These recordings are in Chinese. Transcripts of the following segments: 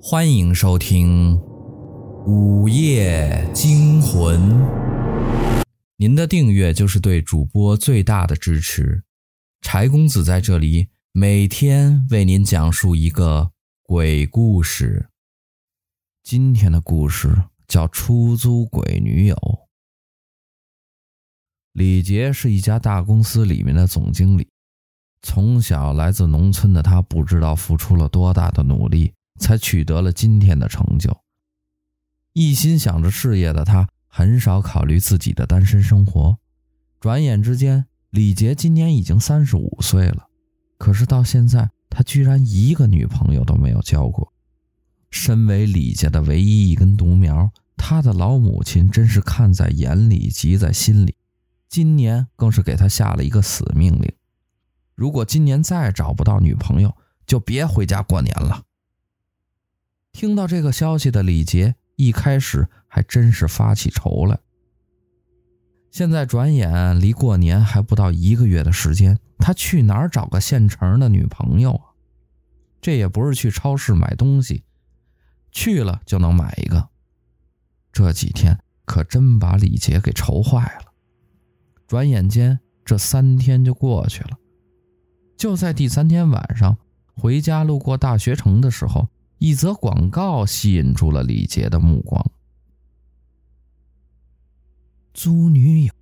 欢迎收听《午夜惊魂》。您的订阅就是对主播最大的支持。柴公子在这里每天为您讲述一个鬼故事。今天的故事叫《出租鬼女友》。李杰是一家大公司里面的总经理，从小来自农村的他，不知道付出了多大的努力。才取得了今天的成就。一心想着事业的他，很少考虑自己的单身生活。转眼之间，李杰今年已经三十五岁了，可是到现在，他居然一个女朋友都没有交过。身为李家的唯一一根独苗，他的老母亲真是看在眼里，急在心里。今年更是给他下了一个死命令：如果今年再找不到女朋友，就别回家过年了。听到这个消息的李杰一开始还真是发起愁来。现在转眼离过年还不到一个月的时间，他去哪儿找个现成的女朋友啊？这也不是去超市买东西，去了就能买一个。这几天可真把李杰给愁坏了。转眼间这三天就过去了，就在第三天晚上回家路过大学城的时候。一则广告吸引住了李杰的目光。租女友。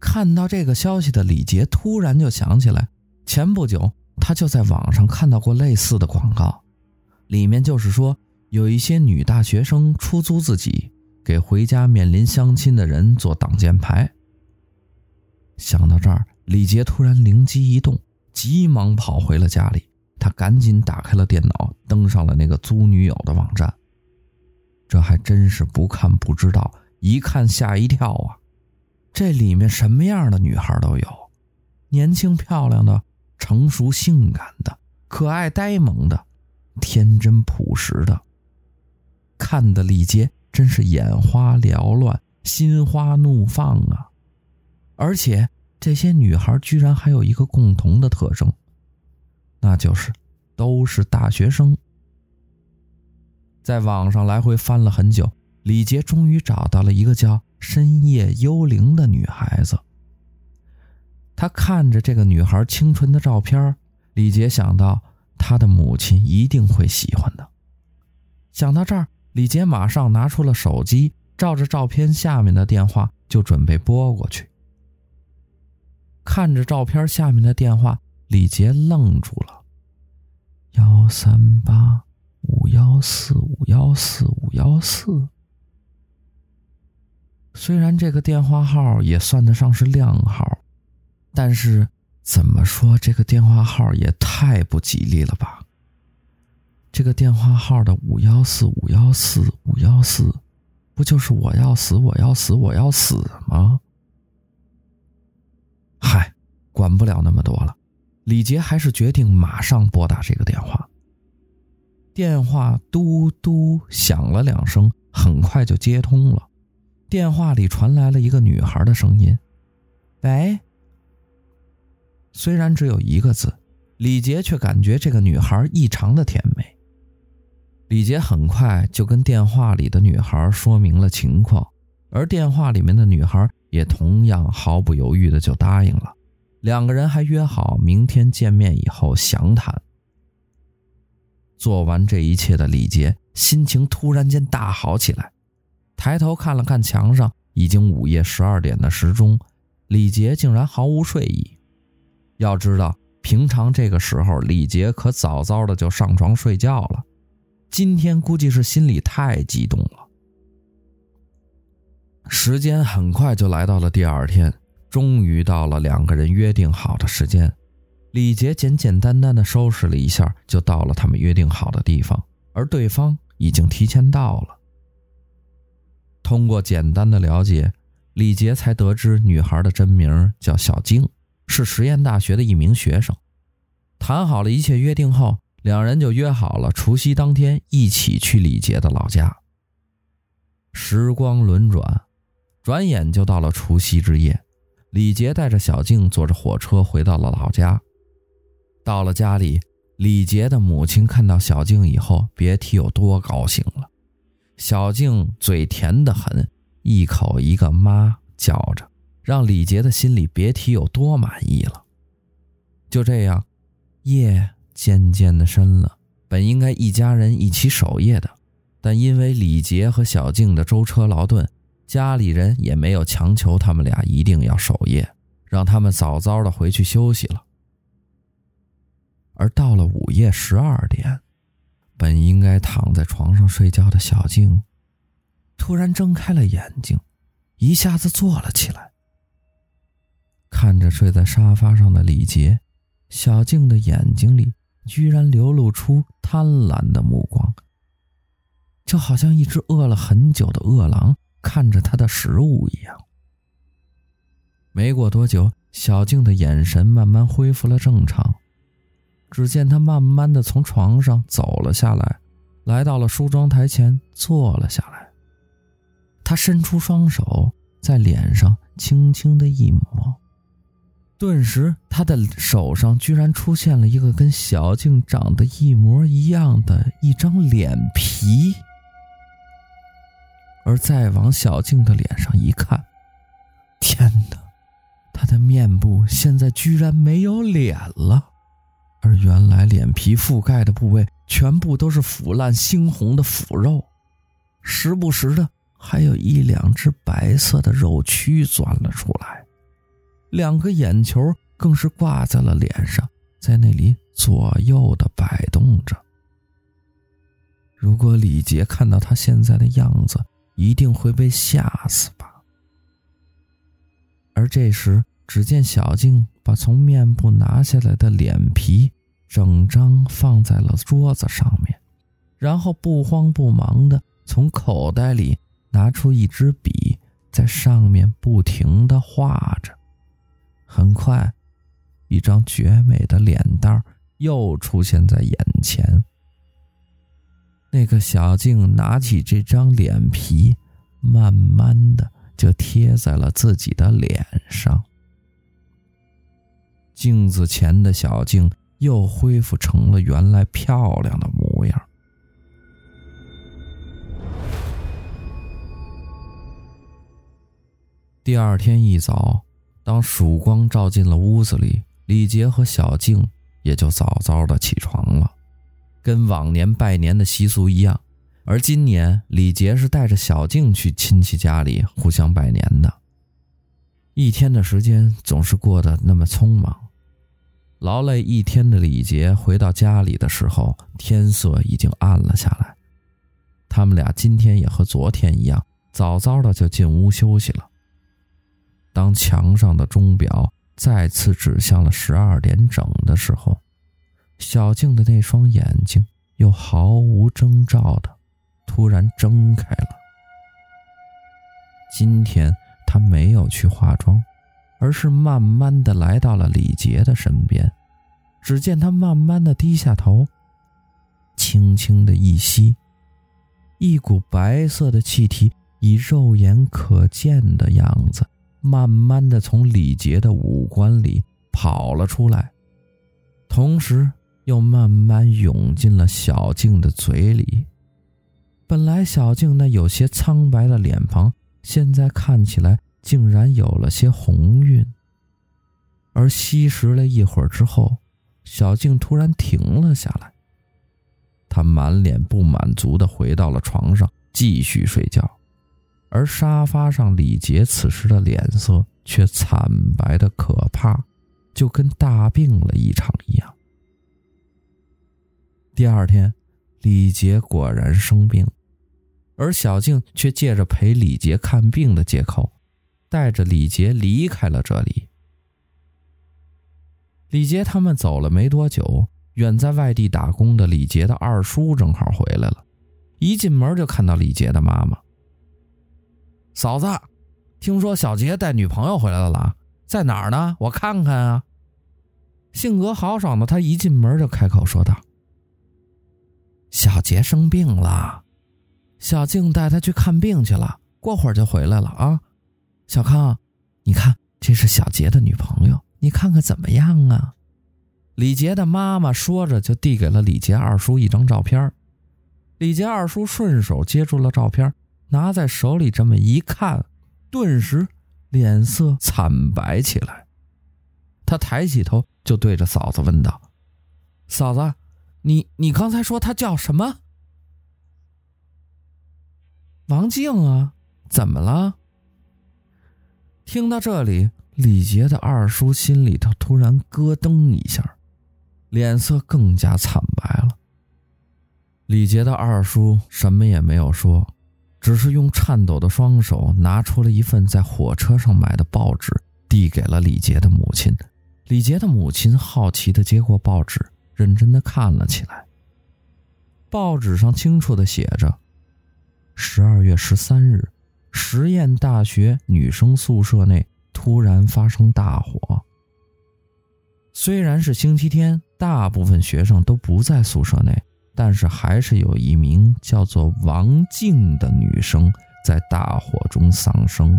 看到这个消息的李杰突然就想起来，前不久他就在网上看到过类似的广告，里面就是说有一些女大学生出租自己，给回家面临相亲的人做挡箭牌。想到这儿，李杰突然灵机一动，急忙跑回了家里。他赶紧打开了电脑，登上了那个租女友的网站。这还真是不看不知道，一看吓一跳啊！这里面什么样的女孩都有，年轻漂亮的、成熟性感的、可爱呆萌的、天真朴实的，看的李杰真是眼花缭乱、心花怒放啊！而且这些女孩居然还有一个共同的特征。那就是，都是大学生。在网上来回翻了很久，李杰终于找到了一个叫深夜幽灵的女孩子。他看着这个女孩清纯的照片，李杰想到她的母亲一定会喜欢的。想到这儿，李杰马上拿出了手机，照着照片下面的电话就准备拨过去。看着照片下面的电话。李杰愣住了，幺三八五幺四五幺四五幺四。虽然这个电话号也算得上是靓号，但是怎么说这个电话号也太不吉利了吧？这个电话号的五幺四五幺四五幺四，不就是我要死我要死我要死吗？嗨，管不了那么多了。李杰还是决定马上拨打这个电话。电话嘟嘟响了两声，很快就接通了。电话里传来了一个女孩的声音：“喂。”虽然只有一个字，李杰却感觉这个女孩异常的甜美。李杰很快就跟电话里的女孩说明了情况，而电话里面的女孩也同样毫不犹豫的就答应了。两个人还约好明天见面以后详谈。做完这一切的李杰心情突然间大好起来，抬头看了看墙上已经午夜十二点的时钟，李杰竟然毫无睡意。要知道，平常这个时候李杰可早早的就上床睡觉了，今天估计是心里太激动了。时间很快就来到了第二天。终于到了两个人约定好的时间，李杰简简单单的收拾了一下，就到了他们约定好的地方，而对方已经提前到了。通过简单的了解，李杰才得知女孩的真名叫小晶，是实验大学的一名学生。谈好了一切约定后，两人就约好了除夕当天一起去李杰的老家。时光轮转，转眼就到了除夕之夜。李杰带着小静坐着火车回到了老家。到了家里，李杰的母亲看到小静以后，别提有多高兴了。小静嘴甜得很，一口一个妈叫着，让李杰的心里别提有多满意了。就这样，夜渐渐的深了，本应该一家人一起守夜的，但因为李杰和小静的舟车劳顿，家里人也没有强求他们俩一定要守夜，让他们早早的回去休息了。而到了午夜十二点，本应该躺在床上睡觉的小静，突然睁开了眼睛，一下子坐了起来，看着睡在沙发上的李杰，小静的眼睛里居然流露出贪婪的目光，就好像一只饿了很久的饿狼看着他的食物一样。没过多久，小静的眼神慢慢恢复了正常。只见她慢慢的从床上走了下来，来到了梳妆台前坐了下来。他伸出双手在脸上轻轻的一抹，顿时他的手上居然出现了一个跟小静长得一模一样的一张脸皮。而再往小静的脸上一看，天哪，她的面部现在居然没有脸了。而原来脸皮覆盖的部位全部都是腐烂猩红的腐肉，时不时的还有一两只白色的肉蛆钻了出来，两个眼球更是挂在了脸上，在那里左右的摆动着。如果李杰看到他现在的样子，一定会被吓死吧。而这时，只见小静。把从面部拿下来的脸皮整张放在了桌子上面，然后不慌不忙地从口袋里拿出一支笔，在上面不停地画着。很快，一张绝美的脸蛋又出现在眼前。那个小静拿起这张脸皮，慢慢的就贴在了自己的脸上。镜子前的小静又恢复成了原来漂亮的模样。第二天一早，当曙光照进了屋子里，李杰和小静也就早早的起床了，跟往年拜年的习俗一样。而今年，李杰是带着小静去亲戚家里互相拜年的。一天的时间总是过得那么匆忙。劳累一天的李杰回到家里的时候，天色已经暗了下来。他们俩今天也和昨天一样，早早的就进屋休息了。当墙上的钟表再次指向了十二点整的时候，小静的那双眼睛又毫无征兆的突然睁开了。今天她没有去化妆。而是慢慢的来到了李杰的身边，只见他慢慢的低下头，轻轻的一吸，一股白色的气体以肉眼可见的样子，慢慢的从李杰的五官里跑了出来，同时又慢慢涌进了小静的嘴里。本来小静那有些苍白的脸庞，现在看起来。竟然有了些红晕，而吸食了一会儿之后，小静突然停了下来。她满脸不满足地回到了床上，继续睡觉。而沙发上李杰此时的脸色却惨白得可怕，就跟大病了一场一样。第二天，李杰果然生病，而小静却借着陪李杰看病的借口。带着李杰离开了这里。李杰他们走了没多久，远在外地打工的李杰的二叔正好回来了，一进门就看到李杰的妈妈。嫂子，听说小杰带女朋友回来了啦，在哪儿呢？我看看啊。性格豪爽的他一进门就开口说道：“杰生病了，小静带他去看病去了，过会儿就回来了啊。”小康，你看，这是小杰的女朋友，你看看怎么样啊？李杰的妈妈说着，就递给了李杰二叔一张照片。李杰二叔顺手接住了照片，拿在手里这么一看，顿时脸色惨白起来。他抬起头，就对着嫂子问道：“嫂子，你你刚才说他叫什么？”王静啊，怎么了？听到这里，李杰的二叔心里头突然咯噔一下。脸色更加惨白了。李杰的二叔什么也没有说，只是用颤抖的双手拿出了一份在火车上买的报纸，递给了李杰的母亲。李杰的母亲好奇的接过报纸，认真的看了起来。报纸上清楚的写着：“十二月十三日，实验大学女生宿舍内突然发生大火。”虽然是星期天，大部分学生都不在宿舍内，但是还是有一名叫做王静的女生在大火中丧生。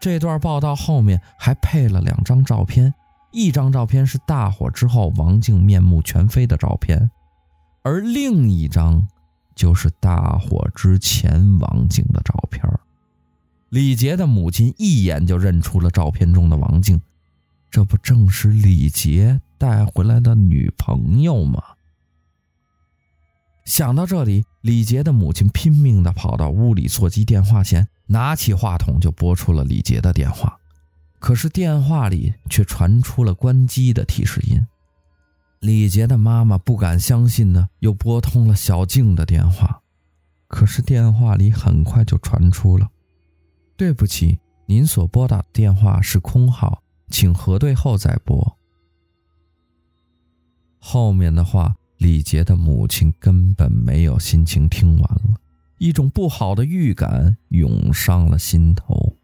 这段报道后面还配了两张照片，一张照片是大火之后王静面目全非的照片，而另一张就是大火之前王静的照片。李杰的母亲一眼就认出了照片中的王静。这不正是李杰带回来的女朋友吗？想到这里，李杰的母亲拼命地跑到屋里座机电话前，拿起话筒就拨出了李杰的电话。可是电话里却传出了关机的提示音。李杰的妈妈不敢相信的又拨通了小静的电话，可是电话里很快就传出了：“对不起，您所拨打的电话是空号。”请核对后再拨。后面的话，李杰的母亲根本没有心情听完了，一种不好的预感涌上了心头。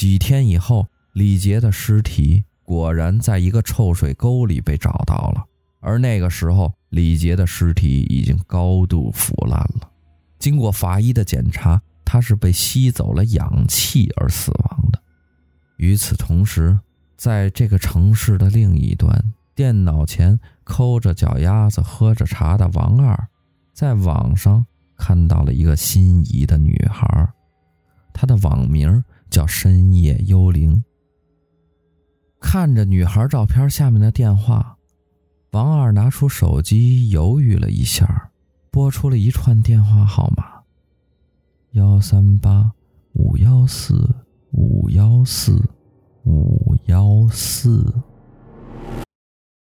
几天以后，李杰的尸体果然在一个臭水沟里被找到了，而那个时候，李杰的尸体已经高度腐烂了。经过法医的检查，他是被吸走了氧气而死亡的。与此同时，在这个城市的另一端，电脑前抠着脚丫子喝着茶的王二，在网上看到了一个心仪的女孩，她的网名叫深夜幽灵。看着女孩照片下面的电话，王二拿出手机，犹豫了一下，拨出了一串电话号码：幺三八五幺四。五幺四五幺四。